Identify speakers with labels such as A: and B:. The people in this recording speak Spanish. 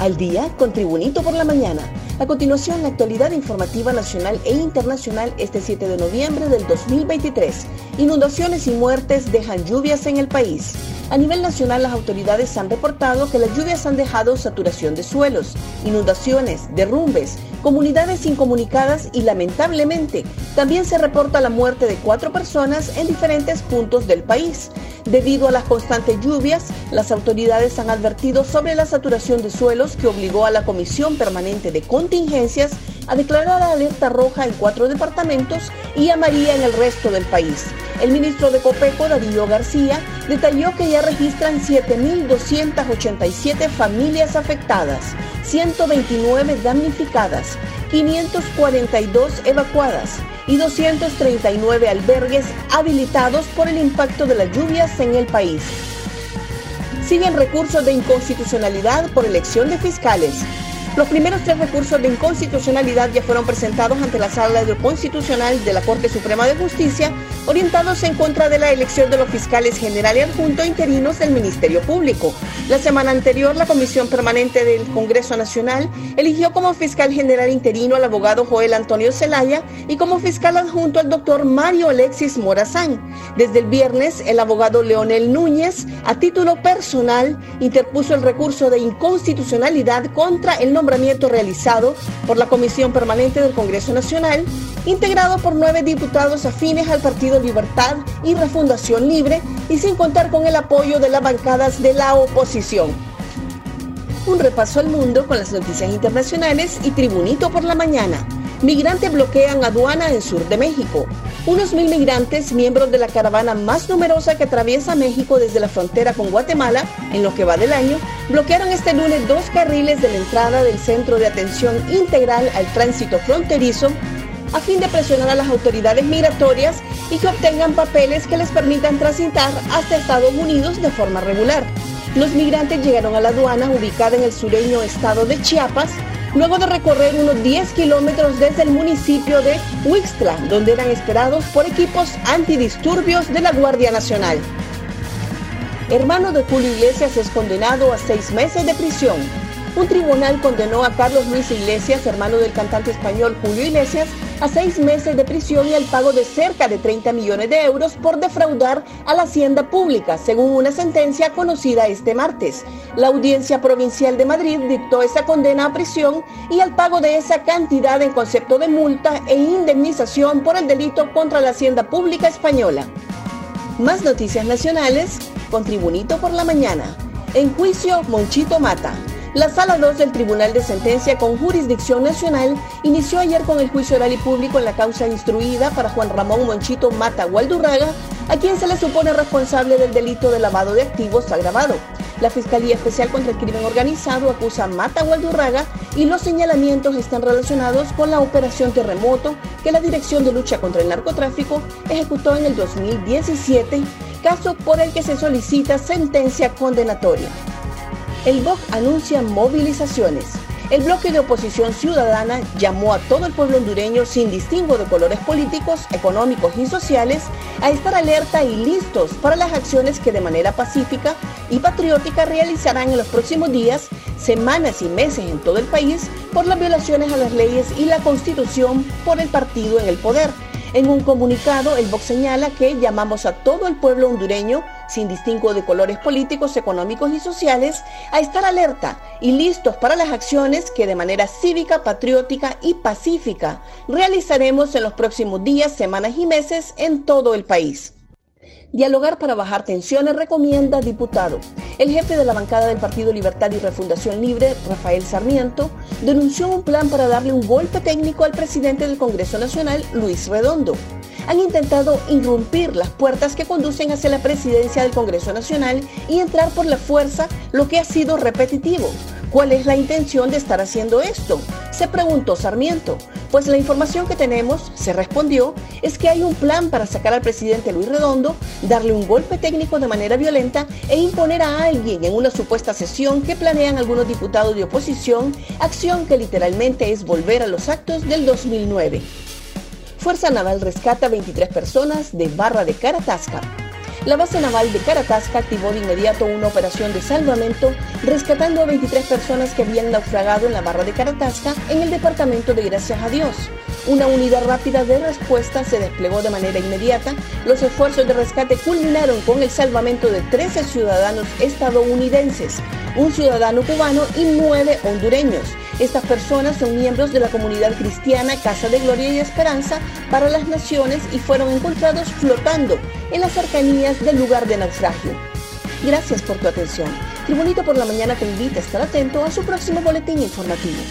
A: Al día con Tribunito por la mañana. A continuación, la actualidad informativa nacional e internacional este 7 de noviembre del 2023. Inundaciones y muertes dejan lluvias en el país. A nivel nacional, las autoridades han reportado que las lluvias han dejado saturación de suelos, inundaciones, derrumbes, comunidades incomunicadas y lamentablemente también se reporta la muerte de cuatro personas en diferentes puntos del país. Debido a las constantes lluvias, las autoridades han advertido sobre la saturación de suelos que obligó a la Comisión Permanente de Contingencias a declarar alerta roja en cuatro departamentos y amarilla en el resto del país. El ministro de Copeco, Darío García, detalló que ya registran 7.287 familias afectadas, 129 damnificadas, 542 evacuadas y 239 albergues habilitados por el impacto de las lluvias en el país. Siguen recursos de inconstitucionalidad por elección de fiscales. Los primeros tres recursos de inconstitucionalidad ya fueron presentados ante la Sala de Constitucional de la Corte Suprema de Justicia, orientados en contra de la elección de los fiscales general y adjunto interinos del Ministerio Público. La semana anterior, la Comisión Permanente del Congreso Nacional eligió como fiscal general interino al abogado Joel Antonio Zelaya y como fiscal adjunto al doctor Mario Alexis Morazán. Desde el viernes, el abogado Leonel Núñez, a título personal, interpuso el recurso de inconstitucionalidad contra el nombramiento realizado por la Comisión Permanente del Congreso Nacional, integrado por nueve diputados afines al Partido Libertad y Refundación Libre y sin contar con el apoyo de las bancadas de la oposición. Un repaso al mundo con las noticias internacionales y Tribunito por la mañana. Migrantes bloquean aduana en sur de México. Unos mil migrantes, miembros de la caravana más numerosa que atraviesa México desde la frontera con Guatemala, en lo que va del año, bloquearon este lunes dos carriles de la entrada del Centro de Atención Integral al Tránsito Fronterizo a fin de presionar a las autoridades migratorias y que obtengan papeles que les permitan transitar hasta Estados Unidos de forma regular. Los migrantes llegaron a la aduana ubicada en el sureño estado de Chiapas luego de recorrer unos 10 kilómetros desde el municipio de Huixtla, donde eran esperados por equipos antidisturbios de la Guardia Nacional. Hermano de Julio Iglesias es condenado a seis meses de prisión. Un tribunal condenó a Carlos Luis Iglesias, hermano del cantante español Julio Iglesias, a seis meses de prisión y al pago de cerca de 30 millones de euros por defraudar a la hacienda pública, según una sentencia conocida este martes. La Audiencia Provincial de Madrid dictó esa condena a prisión y al pago de esa cantidad en concepto de multa e indemnización por el delito contra la hacienda pública española. Más noticias nacionales con Tribunito por la mañana. En juicio, Monchito Mata. La Sala 2 del Tribunal de Sentencia con Jurisdicción Nacional inició ayer con el juicio oral y público en la causa instruida para Juan Ramón Monchito Mata Gualdurraga, a quien se le supone responsable del delito de lavado de activos agravado. La Fiscalía Especial contra el Crimen Organizado acusa a Mata Gualdurraga y los señalamientos están relacionados con la operación Terremoto que la Dirección de Lucha contra el Narcotráfico ejecutó en el 2017, caso por el que se solicita sentencia condenatoria. El BOC anuncia movilizaciones. El bloque de oposición ciudadana llamó a todo el pueblo hondureño sin distingo de colores políticos, económicos y sociales a estar alerta y listos para las acciones que de manera pacífica y patriótica realizarán en los próximos días, semanas y meses en todo el país por las violaciones a las leyes y la constitución por el partido en el poder. En un comunicado, el BOC señala que llamamos a todo el pueblo hondureño sin distingo de colores políticos, económicos y sociales, a estar alerta y listos para las acciones que de manera cívica, patriótica y pacífica realizaremos en los próximos días, semanas y meses en todo el país. Dialogar para bajar tensiones recomienda diputado. El jefe de la bancada del Partido Libertad y Refundación Libre, Rafael Sarmiento, denunció un plan para darle un golpe técnico al presidente del Congreso Nacional, Luis Redondo han intentado irrumpir las puertas que conducen hacia la presidencia del Congreso Nacional y entrar por la fuerza, lo que ha sido repetitivo. ¿Cuál es la intención de estar haciendo esto? Se preguntó Sarmiento. Pues la información que tenemos, se respondió, es que hay un plan para sacar al presidente Luis Redondo, darle un golpe técnico de manera violenta e imponer a alguien en una supuesta sesión que planean algunos diputados de oposición, acción que literalmente es volver a los actos del 2009. Fuerza Naval rescata 23 personas de Barra de Caratasca. La base naval de Caratasca activó de inmediato una operación de salvamento, rescatando a 23 personas que habían naufragado en la barra de Caratasca en el departamento de Gracias a Dios. Una unidad rápida de respuesta se desplegó de manera inmediata. Los esfuerzos de rescate culminaron con el salvamento de 13 ciudadanos estadounidenses, un ciudadano cubano y nueve hondureños. Estas personas son miembros de la comunidad cristiana Casa de Gloria y Esperanza para las Naciones y fueron encontrados flotando en las cercanías del lugar de naufragio. Gracias por tu atención. Tribunito por la Mañana te invita a estar atento a su próximo boletín informativo.